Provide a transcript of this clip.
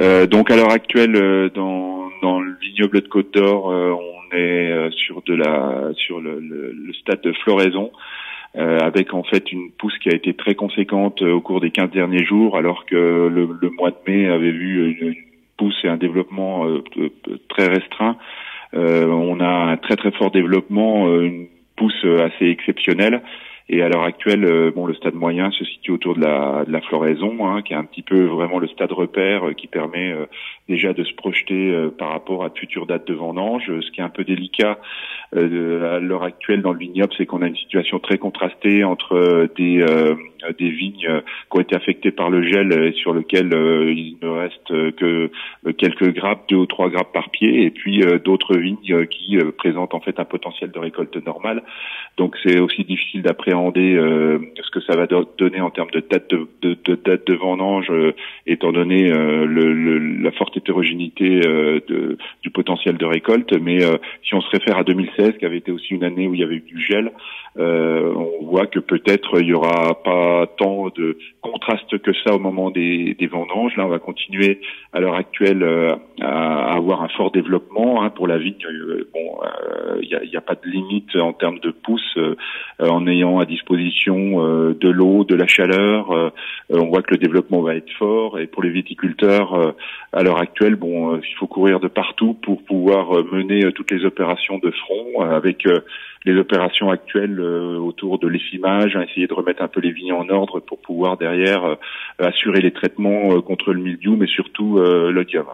Euh, donc à l'heure actuelle, euh, dans, dans le vignoble de Côte d'Or, euh, on est euh, sur de la sur le, le, le stade de floraison. Euh, avec en fait une pousse qui a été très conséquente euh, au cours des 15 derniers jours, alors que le, le mois de mai avait vu une, une pousse et un développement très restreint. on a un très très fort développement, une pousse assez exceptionnelle. Et à l'heure actuelle, euh, bon, le stade moyen se situe autour de la, de la floraison, hein, qui est un petit peu vraiment le stade repère euh, qui permet euh, déjà de se projeter par rapport à de futures dates de vendange. Ce qui est un peu délicat à l'heure actuelle dans le vignoble, c'est qu'on a une situation très contrastée entre des des vignes qui ont été affectées par le gel et sur lequel il ne reste que quelques grappes, deux ou trois grappes par pied, et puis d'autres vignes qui présentent en fait un potentiel de récolte normale. Donc c'est aussi difficile d'appréhender euh, ce que ça va donner en termes de date de, de, de date de vendange, euh, étant donné euh, le, la forte hétérogénéité de, du potentiel de récolte. Mais si on se réfère à 2016, qui avait été aussi une année où il y avait eu du gel, on voit que peut-être il y aura pas tant de contraste que ça au moment des, vendanges. Là, on va continuer à l'heure actuelle à, avoir un fort développement hein, pour la vigne. bon, il n'y a, pas de limite en termes de pouces euh, en ayant à disposition euh, de l'eau, de la chaleur. Euh, on voit que le développement va être fort et pour les viticulteurs à l'heure actuelle, bon, il faut courir de partout pour pouvoir mener toutes les opérations de front avec les opérations actuelles autour de l'effimage, hein, essayer de remettre un peu les vignes en ordre pour pouvoir derrière assurer les traitements contre le mildiou, mais surtout l'odium.